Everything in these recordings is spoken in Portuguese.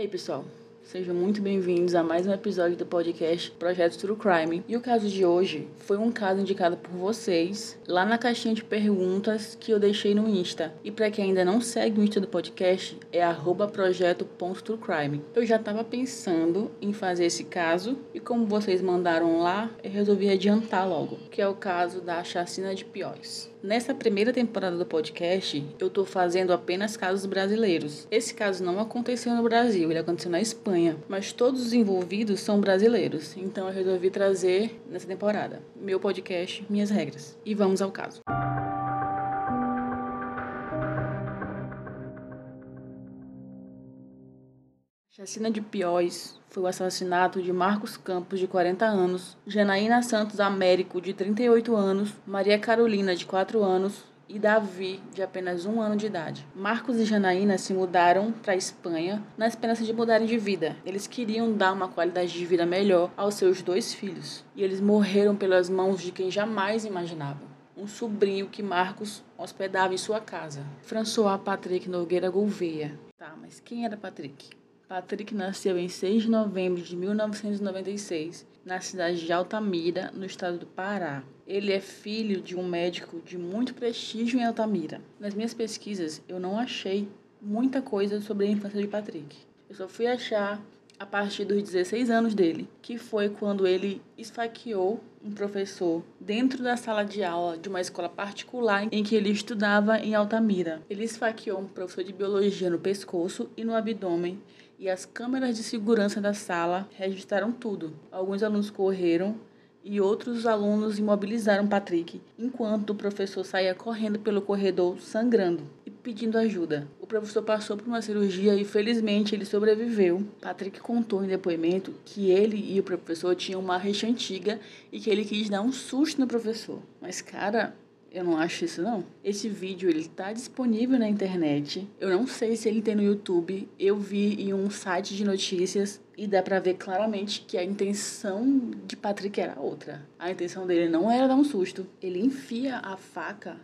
aí, pessoal? Sejam muito bem-vindos a mais um episódio do podcast Projeto True Crime. E o caso de hoje foi um caso indicado por vocês lá na caixinha de perguntas que eu deixei no Insta. E para quem ainda não segue o Insta do podcast, é projeto.truecrime. Eu já estava pensando em fazer esse caso e como vocês mandaram lá, eu resolvi adiantar logo, que é o caso da chacina de Pióis. Nessa primeira temporada do podcast, eu estou fazendo apenas casos brasileiros. Esse caso não aconteceu no Brasil, ele aconteceu na Espanha, mas todos os envolvidos são brasileiros, então eu resolvi trazer nessa temporada meu podcast, minhas regras. E vamos ao caso. Chacina de Pióis foi o assassinato de Marcos Campos, de 40 anos, Janaína Santos Américo, de 38 anos, Maria Carolina, de 4 anos, e Davi, de apenas um ano de idade. Marcos e Janaína se mudaram para a Espanha na esperança de mudarem de vida. Eles queriam dar uma qualidade de vida melhor aos seus dois filhos. E eles morreram pelas mãos de quem jamais imaginavam. Um sobrinho que Marcos hospedava em sua casa, François Patrick Nogueira Gouveia. Tá, mas quem era Patrick? Patrick nasceu em 6 de novembro de 1996, na cidade de Altamira, no estado do Pará. Ele é filho de um médico de muito prestígio em Altamira. Nas minhas pesquisas, eu não achei muita coisa sobre a infância de Patrick. Eu só fui achar a partir dos 16 anos dele, que foi quando ele esfaqueou um professor dentro da sala de aula de uma escola particular em que ele estudava em Altamira. Ele esfaqueou um professor de biologia no pescoço e no abdômen e as câmeras de segurança da sala registraram tudo. Alguns alunos correram e outros alunos imobilizaram Patrick, enquanto o professor saía correndo pelo corredor sangrando e pedindo ajuda. O professor passou por uma cirurgia e felizmente ele sobreviveu. Patrick contou em depoimento que ele e o professor tinham uma rixa antiga e que ele quis dar um susto no professor. Mas cara, eu não acho isso não. Esse vídeo ele tá disponível na internet. Eu não sei se ele tem no YouTube. Eu vi em um site de notícias e dá para ver claramente que a intenção de Patrick era outra. A intenção dele não era dar um susto. Ele enfia a faca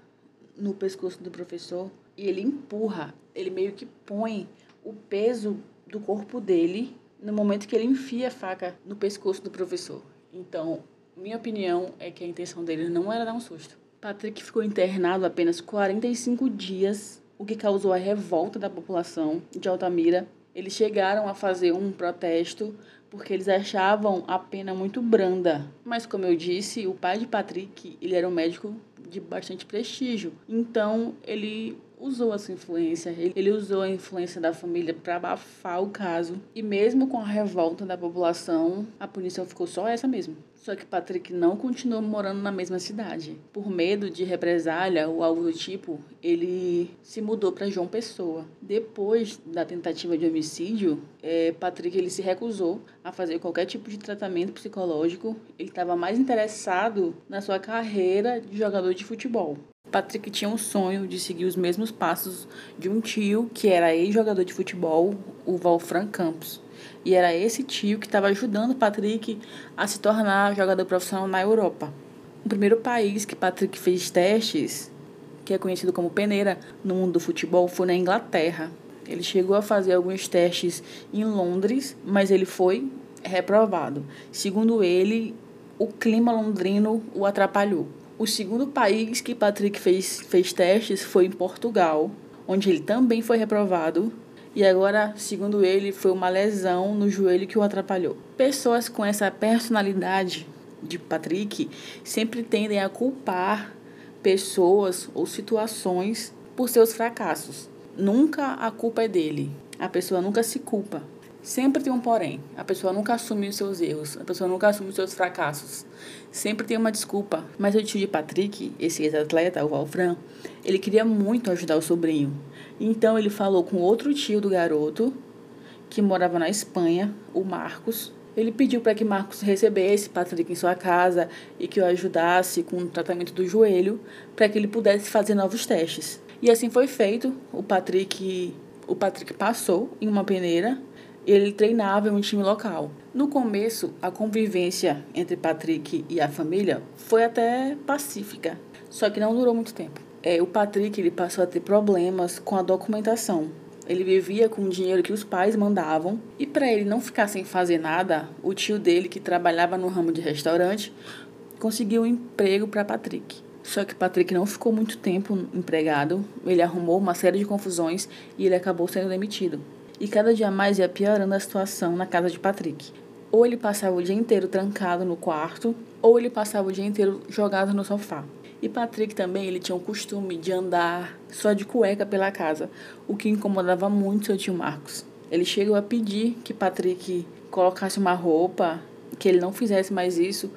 no pescoço do professor e ele empurra. Ele meio que põe o peso do corpo dele no momento que ele enfia a faca no pescoço do professor. Então, minha opinião é que a intenção dele não era dar um susto. Patrick ficou internado apenas 45 dias, o que causou a revolta da população de Altamira. Eles chegaram a fazer um protesto porque eles achavam a pena muito branda. Mas como eu disse, o pai de Patrick, ele era um médico de bastante prestígio. Então, ele usou essa influência, ele usou a influência da família para abafar o caso. E mesmo com a revolta da população, a punição ficou só essa mesmo. Só que Patrick não continuou morando na mesma cidade. Por medo de represália ou algo do tipo, ele se mudou para João Pessoa. Depois da tentativa de homicídio, é, Patrick ele se recusou a fazer qualquer tipo de tratamento psicológico. Ele estava mais interessado na sua carreira de jogador de futebol. Patrick tinha um sonho de seguir os mesmos passos de um tio que era ex-jogador de futebol, o Valfran Campos. E era esse tio que estava ajudando Patrick a se tornar jogador profissional na Europa. O primeiro país que Patrick fez testes, que é conhecido como peneira no mundo do futebol, foi na Inglaterra. Ele chegou a fazer alguns testes em Londres, mas ele foi reprovado. Segundo ele, o clima londrino o atrapalhou. O segundo país que Patrick fez, fez testes foi em Portugal, onde ele também foi reprovado. E agora, segundo ele, foi uma lesão no joelho que o atrapalhou. Pessoas com essa personalidade de Patrick sempre tendem a culpar pessoas ou situações por seus fracassos. Nunca a culpa é dele. A pessoa nunca se culpa. Sempre tem um porém. A pessoa nunca assume os seus erros. A pessoa nunca assume os seus fracassos. Sempre tem uma desculpa. Mas o tio de Patrick, esse ex-atleta, o Valfran, ele queria muito ajudar o sobrinho. Então ele falou com outro tio do garoto, que morava na Espanha, o Marcos. Ele pediu para que Marcos recebesse Patrick em sua casa e que o ajudasse com o tratamento do joelho, para que ele pudesse fazer novos testes. E assim foi feito. O Patrick, o Patrick passou em uma peneira ele treinava em um time local. No começo, a convivência entre Patrick e a família foi até pacífica, só que não durou muito tempo. É, o Patrick ele passou a ter problemas com a documentação. Ele vivia com o dinheiro que os pais mandavam e para ele não ficar sem fazer nada, o tio dele, que trabalhava no ramo de restaurante, conseguiu um emprego para Patrick. Só que Patrick não ficou muito tempo empregado, ele arrumou uma série de confusões e ele acabou sendo demitido. E cada dia mais ia piorando a situação na casa de Patrick. Ou ele passava o dia inteiro trancado no quarto, ou ele passava o dia inteiro jogado no sofá. E Patrick também, ele tinha o costume de andar só de cueca pela casa, o que incomodava muito seu tio Marcos. Ele chegou a pedir que Patrick colocasse uma roupa, que ele não fizesse mais isso,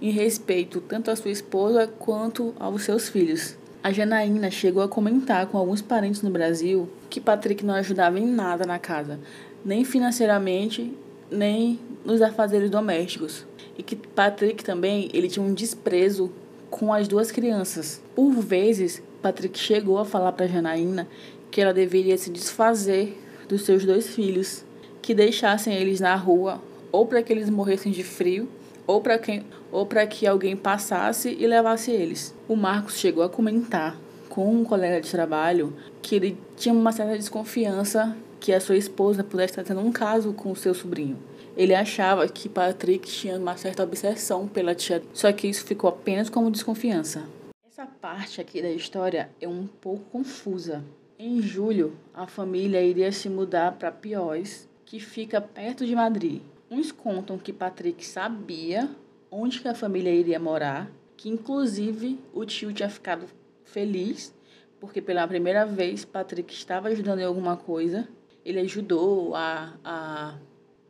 em respeito tanto à sua esposa quanto aos seus filhos. A Janaína chegou a comentar com alguns parentes no Brasil que Patrick não ajudava em nada na casa, nem financeiramente, nem nos afazeres domésticos. E que Patrick também, ele tinha um desprezo com as duas crianças. Por vezes, Patrick chegou a falar para Janaína que ela deveria se desfazer dos seus dois filhos, que deixassem eles na rua ou para que eles morressem de frio ou para quem ou para que alguém passasse e levasse eles. O Marcos chegou a comentar com um colega de trabalho que ele tinha uma certa desconfiança que a sua esposa pudesse estar tendo um caso com o seu sobrinho. Ele achava que Patrick tinha uma certa obsessão pela tia, só que isso ficou apenas como desconfiança. Essa parte aqui da história é um pouco confusa. Em julho, a família iria se mudar para Pióis, que fica perto de Madrid. Uns contam que Patrick sabia onde que a família iria morar, que inclusive o tio tinha ficado feliz porque pela primeira vez Patrick estava ajudando em alguma coisa. Ele ajudou a, a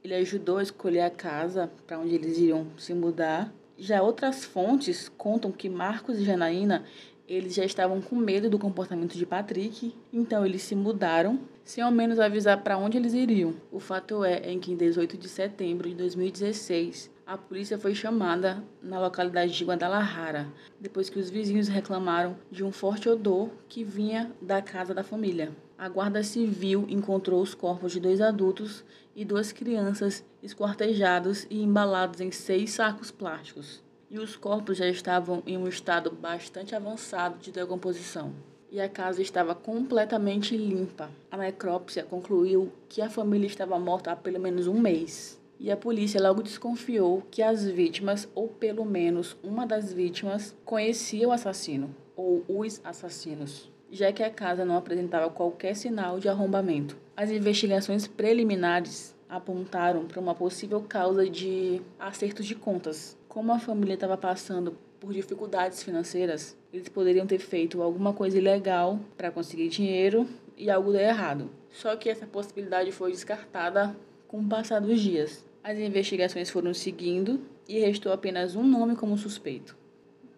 ele ajudou a escolher a casa para onde eles iriam se mudar. Já outras fontes contam que Marcos e Janaína eles já estavam com medo do comportamento de Patrick, então eles se mudaram, sem ao menos avisar para onde eles iriam. O fato é em que em 18 de setembro de 2016, a polícia foi chamada na localidade de Guadalajara, depois que os vizinhos reclamaram de um forte odor que vinha da casa da família. A Guarda Civil encontrou os corpos de dois adultos e duas crianças esquartejados e embalados em seis sacos plásticos e os corpos já estavam em um estado bastante avançado de decomposição. E a casa estava completamente limpa. A necrópsia concluiu que a família estava morta há pelo menos um mês. E a polícia logo desconfiou que as vítimas, ou pelo menos uma das vítimas, conhecia o assassino, ou os assassinos, já que a casa não apresentava qualquer sinal de arrombamento. As investigações preliminares apontaram para uma possível causa de acertos de contas, como a família estava passando por dificuldades financeiras, eles poderiam ter feito alguma coisa ilegal para conseguir dinheiro e algo deu errado. Só que essa possibilidade foi descartada com o passar dos dias. As investigações foram seguindo e restou apenas um nome como suspeito: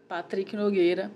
Patrick Nogueira,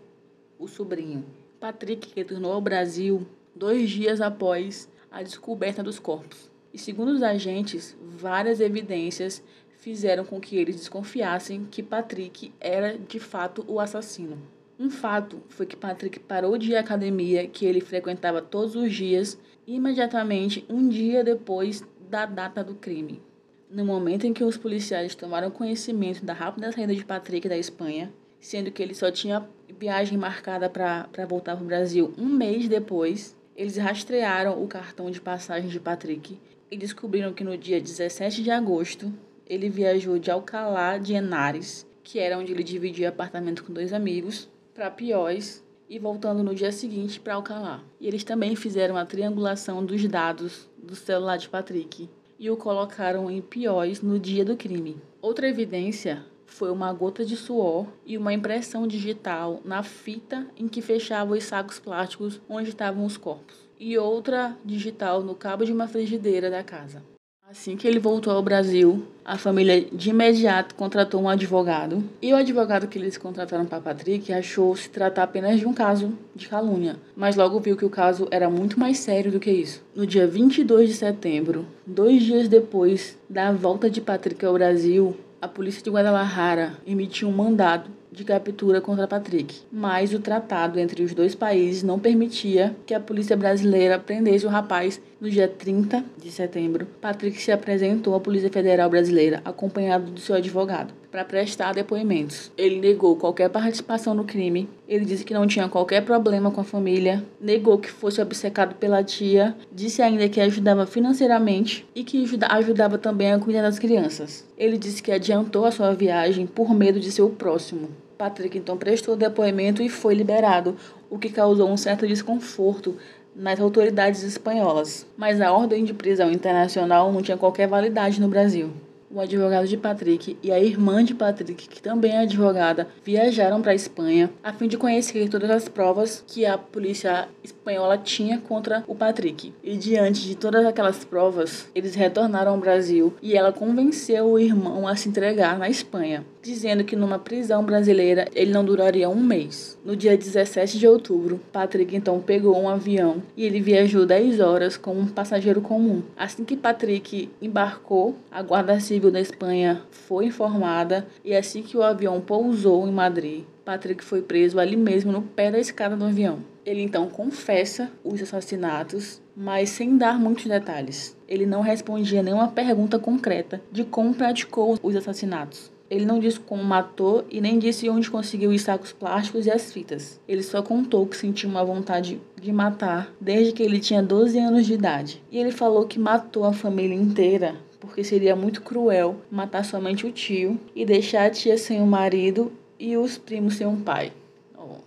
o sobrinho. Patrick retornou ao Brasil dois dias após a descoberta dos corpos. E segundo os agentes, várias evidências fizeram com que eles desconfiassem que Patrick era de fato o assassino. Um fato foi que Patrick parou de ir à academia que ele frequentava todos os dias, imediatamente um dia depois da data do crime. No momento em que os policiais tomaram conhecimento da rápida saída de Patrick da Espanha, sendo que ele só tinha viagem marcada para voltar para o Brasil um mês depois, eles rastrearam o cartão de passagem de Patrick e descobriram que no dia 17 de agosto ele viajou de Alcalá de Henares, que era onde ele dividia apartamento com dois amigos, para Pióis e voltando no dia seguinte para Alcalá. E eles também fizeram a triangulação dos dados do celular de Patrick e o colocaram em Pióis no dia do crime. Outra evidência foi uma gota de suor e uma impressão digital na fita em que fechava os sacos plásticos onde estavam os corpos, e outra digital no cabo de uma frigideira da casa. Assim que ele voltou ao Brasil, a família de imediato contratou um advogado. E o advogado que eles contrataram para Patrick achou se tratar apenas de um caso de calúnia, mas logo viu que o caso era muito mais sério do que isso. No dia 22 de setembro, dois dias depois da volta de Patrick ao Brasil, a polícia de Guadalajara emitiu um mandado de captura contra Patrick, mas o tratado entre os dois países não permitia que a polícia brasileira prendesse o rapaz no dia 30 de setembro. Patrick se apresentou à Polícia Federal Brasileira acompanhado do seu advogado. Para prestar depoimentos. Ele negou qualquer participação no crime, ele disse que não tinha qualquer problema com a família, negou que fosse obcecado pela tia, disse ainda que ajudava financeiramente e que ajudava também a cuidar das crianças. Ele disse que adiantou a sua viagem por medo de ser o próximo. Patrick então prestou depoimento e foi liberado, o que causou um certo desconforto nas autoridades espanholas. Mas a ordem de prisão internacional não tinha qualquer validade no Brasil o advogado de Patrick e a irmã de Patrick, que também é advogada, viajaram para a Espanha a fim de conhecer todas as provas que a polícia espanhola tinha contra o Patrick. E diante de todas aquelas provas, eles retornaram ao Brasil e ela convenceu o irmão a se entregar na Espanha, dizendo que numa prisão brasileira ele não duraria um mês. No dia 17 de outubro, Patrick então pegou um avião e ele viajou 10 horas como um passageiro comum. Assim que Patrick embarcou, a Guarda Civil civil da Espanha foi informada e assim que o avião pousou em Madrid, Patrick foi preso ali mesmo no pé da escada do avião. Ele então confessa os assassinatos, mas sem dar muitos detalhes. Ele não respondia nenhuma pergunta concreta de como praticou os assassinatos. Ele não disse como matou e nem disse onde conseguiu os sacos plásticos e as fitas. Ele só contou que sentiu uma vontade de matar desde que ele tinha 12 anos de idade. E ele falou que matou a família inteira porque seria muito cruel matar somente o tio e deixar a tia sem o marido e os primos sem um pai. Oh,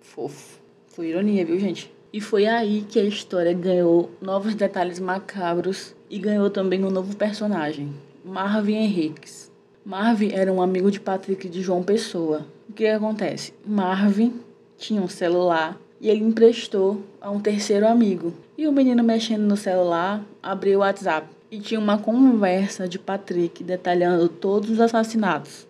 fofo. Foi ironia, viu, gente? E foi aí que a história ganhou novos detalhes macabros e ganhou também um novo personagem, Marvin Henriques. Marvin era um amigo de Patrick de João Pessoa. O que acontece? Marvin tinha um celular e ele emprestou a um terceiro amigo. E o menino mexendo no celular abriu o WhatsApp e tinha uma conversa de Patrick detalhando todos os assassinatos,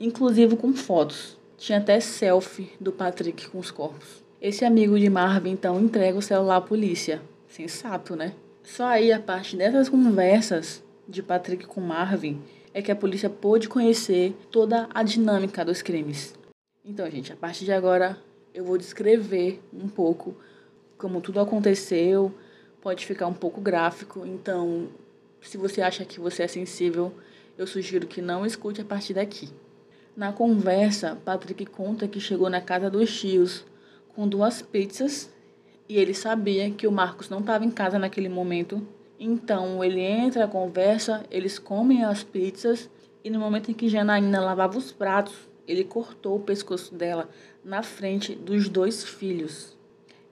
inclusive com fotos. Tinha até selfie do Patrick com os corpos. Esse amigo de Marvin então entrega o celular à polícia. Sensato, né? Só aí, a partir dessas conversas de Patrick com Marvin, é que a polícia pôde conhecer toda a dinâmica dos crimes. Então, gente, a partir de agora eu vou descrever um pouco como tudo aconteceu. Pode ficar um pouco gráfico, então se você acha que você é sensível, eu sugiro que não escute a partir daqui. Na conversa, Patrick conta que chegou na casa dos tios com duas pizzas e ele sabia que o Marcos não estava em casa naquele momento. Então ele entra conversa, eles comem as pizzas e no momento em que Janaína lavava os pratos, ele cortou o pescoço dela na frente dos dois filhos.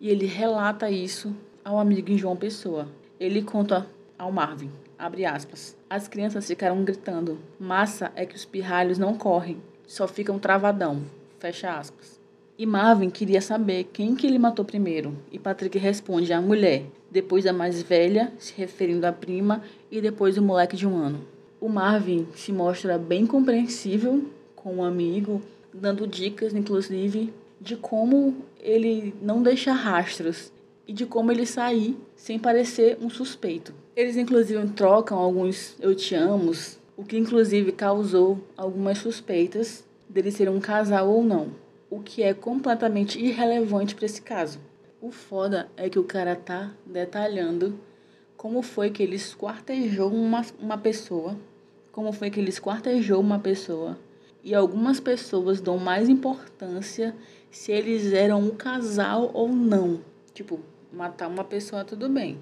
E ele relata isso ao amigo João Pessoa. Ele conta ao Marvin. Abre aspas. As crianças ficaram gritando. Massa é que os pirralhos não correm, só ficam travadão. Fecha aspas. E Marvin queria saber quem que ele matou primeiro. E Patrick responde a mulher, depois a mais velha, se referindo à prima, e depois o moleque de um ano. O Marvin se mostra bem compreensível com o amigo, dando dicas, inclusive, de como ele não deixa rastros e de como ele sair sem parecer um suspeito. Eles inclusive trocam alguns eu te amos, o que inclusive causou algumas suspeitas dele ser um casal ou não, o que é completamente irrelevante para esse caso. O foda é que o cara tá detalhando como foi que ele esquartejou uma, uma pessoa, como foi que ele esquartejou uma pessoa, e algumas pessoas dão mais importância se eles eram um casal ou não. Tipo, matar uma pessoa tudo bem.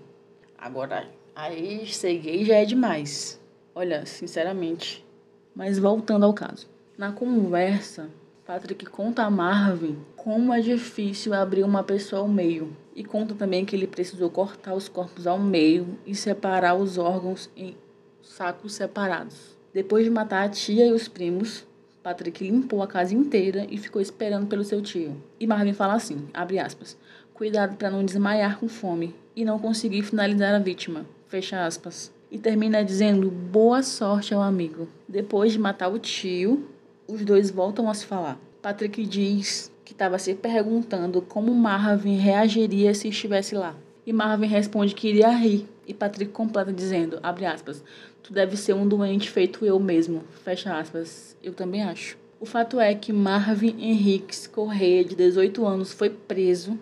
Agora, Aí ser gay já é demais. Olha, sinceramente. Mas voltando ao caso. Na conversa, Patrick conta a Marvin como é difícil abrir uma pessoa ao meio. E conta também que ele precisou cortar os corpos ao meio e separar os órgãos em sacos separados. Depois de matar a tia e os primos, Patrick limpou a casa inteira e ficou esperando pelo seu tio. E Marvin fala assim, abre aspas, cuidado para não desmaiar com fome e não conseguir finalizar a vítima fecha aspas. E termina dizendo boa sorte ao amigo. Depois de matar o tio, os dois voltam a se falar. Patrick diz que estava se perguntando como Marvin reagiria se estivesse lá. E Marvin responde que iria rir. E Patrick completa dizendo, abre aspas, tu deve ser um doente feito eu mesmo, fecha aspas. Eu também acho. O fato é que Marvin Henriques Correia, de 18 anos, foi preso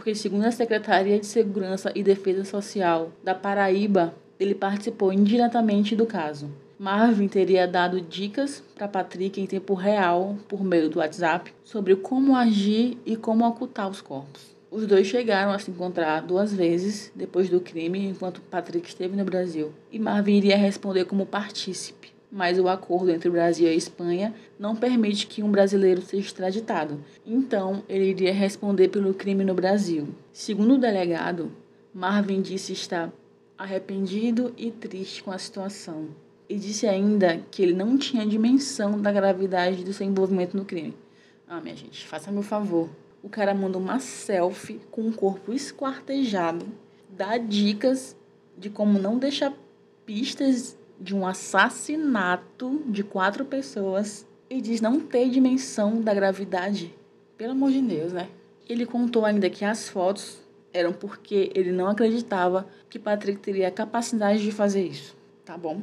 porque, segundo a Secretaria de Segurança e Defesa Social da Paraíba, ele participou indiretamente do caso. Marvin teria dado dicas para Patrick em tempo real, por meio do WhatsApp, sobre como agir e como ocultar os corpos. Os dois chegaram a se encontrar duas vezes depois do crime, enquanto Patrick esteve no Brasil, e Marvin iria responder como partícipe. Mas o acordo entre o Brasil e a Espanha não permite que um brasileiro seja extraditado, então ele iria responder pelo crime no Brasil. Segundo o delegado, Marvin disse estar arrependido e triste com a situação. E disse ainda que ele não tinha dimensão da gravidade do seu envolvimento no crime. Ah, minha gente, faça-me o favor o cara manda uma selfie com o corpo esquartejado, dá dicas de como não deixar pistas de um assassinato de quatro pessoas e diz não ter dimensão da gravidade. Pelo amor de Deus, né? Ele contou ainda que as fotos eram porque ele não acreditava que Patrick teria a capacidade de fazer isso. Tá bom?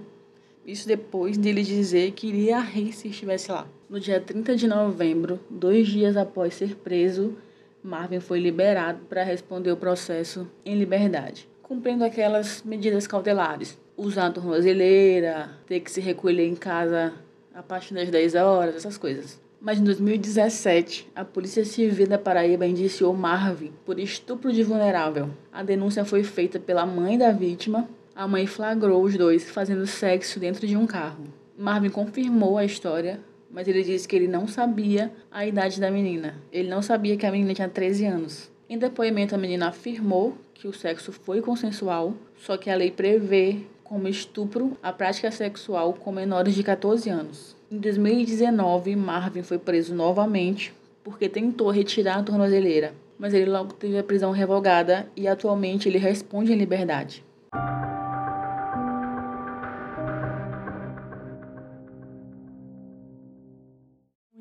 Isso depois dele dizer que iria rir se estivesse lá. No dia 30 de novembro, dois dias após ser preso, Marvin foi liberado para responder o processo em liberdade, cumprindo aquelas medidas cautelares. Usar a tornozeleira, ter que se recolher em casa a partir das 10 horas, essas coisas. Mas em 2017, a Polícia Civil da Paraíba indiciou Marvin por estupro de vulnerável. A denúncia foi feita pela mãe da vítima. A mãe flagrou os dois fazendo sexo dentro de um carro. Marvin confirmou a história, mas ele disse que ele não sabia a idade da menina. Ele não sabia que a menina tinha 13 anos. Em depoimento, a menina afirmou que o sexo foi consensual, só que a lei prevê como estupro a prática sexual com menores de 14 anos. Em 2019, Marvin foi preso novamente porque tentou retirar a tornozeleira, mas ele logo teve a prisão revogada e atualmente ele responde em liberdade.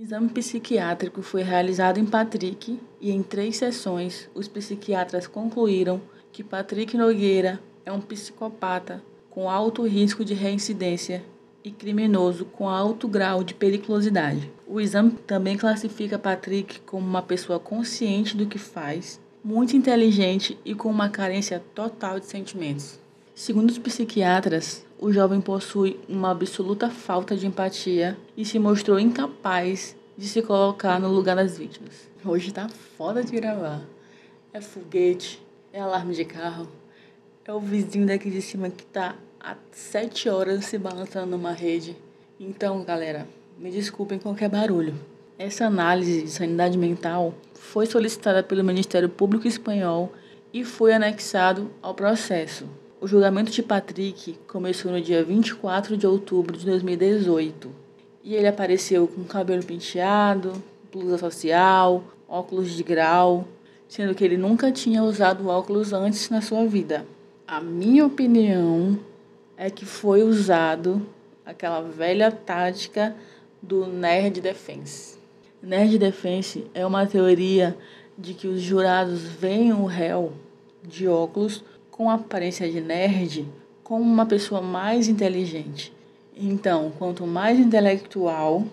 exame psiquiátrico foi realizado em Patrick e em três sessões os psiquiatras concluíram que Patrick Nogueira é um psicopata com alto risco de reincidência e criminoso com alto grau de periculosidade. O exame também classifica Patrick como uma pessoa consciente do que faz, muito inteligente e com uma carência total de sentimentos. Segundo os psiquiatras, o jovem possui uma absoluta falta de empatia e se mostrou incapaz de se colocar no lugar das vítimas. Hoje tá foda de gravar. É foguete, é alarme de carro, é o vizinho daqui de cima que tá há sete horas se balançando numa rede. Então, galera, me desculpem qualquer barulho. Essa análise de sanidade mental foi solicitada pelo Ministério Público Espanhol e foi anexado ao processo. O julgamento de Patrick começou no dia 24 de outubro de 2018 e ele apareceu com cabelo penteado, blusa social, óculos de grau, sendo que ele nunca tinha usado óculos antes na sua vida. A minha opinião é que foi usado aquela velha tática do Nerd Defense. Nerd Defense é uma teoria de que os jurados veem o réu de óculos com aparência de nerd como uma pessoa mais inteligente. Então, quanto mais intelectual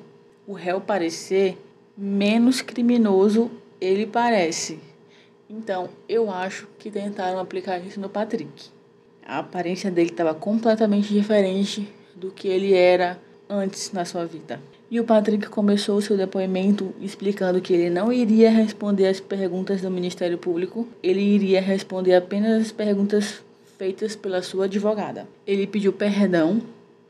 o réu parecer, menos criminoso ele parece. Então, eu acho que tentaram aplicar isso no Patrick. A aparência dele estava completamente diferente do que ele era antes na sua vida. E o Patrick começou seu depoimento explicando que ele não iria responder as perguntas do Ministério Público, ele iria responder apenas as perguntas feitas pela sua advogada. Ele pediu perdão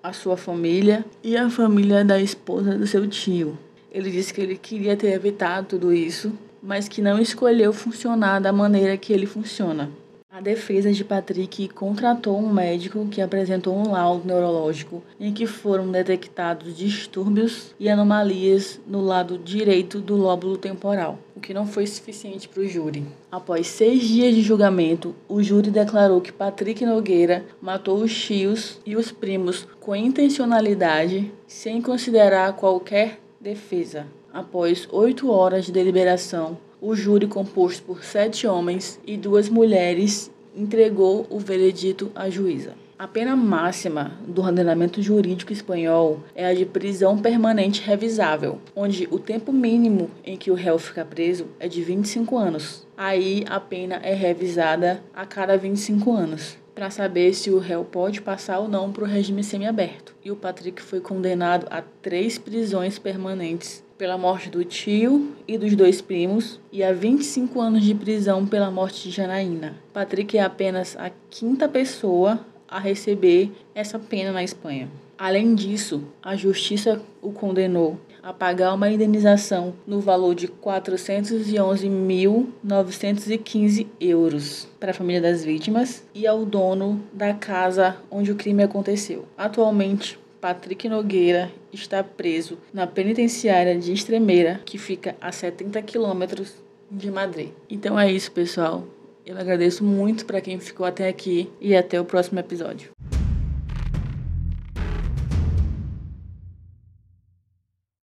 à sua família e à família da esposa do seu tio. Ele disse que ele queria ter evitado tudo isso, mas que não escolheu funcionar da maneira que ele funciona. A defesa de Patrick contratou um médico que apresentou um laudo neurológico em que foram detectados distúrbios e anomalias no lado direito do lóbulo temporal, o que não foi suficiente para o júri. Após seis dias de julgamento, o júri declarou que Patrick Nogueira matou os tios e os primos com intencionalidade, sem considerar qualquer defesa. Após oito horas de deliberação, o júri, composto por sete homens e duas mulheres, entregou o veredito à juíza. A pena máxima do ordenamento jurídico espanhol é a de prisão permanente revisável, onde o tempo mínimo em que o réu fica preso é de 25 anos. Aí a pena é revisada a cada 25 anos. para saber se o réu pode passar ou não para o regime semiaberto. E o Patrick foi condenado a três prisões permanentes pela morte do tio e dos dois primos e a 25 anos de prisão pela morte de Janaína. Patrick é apenas a quinta pessoa a receber essa pena na Espanha. Além disso, a justiça o condenou a pagar uma indenização no valor de 411.915 euros para a família das vítimas e ao dono da casa onde o crime aconteceu. Atualmente, Patrick Nogueira está preso na penitenciária de Estremeira, que fica a 70 quilômetros de Madrid. Então é isso, pessoal. Eu agradeço muito para quem ficou até aqui e até o próximo episódio.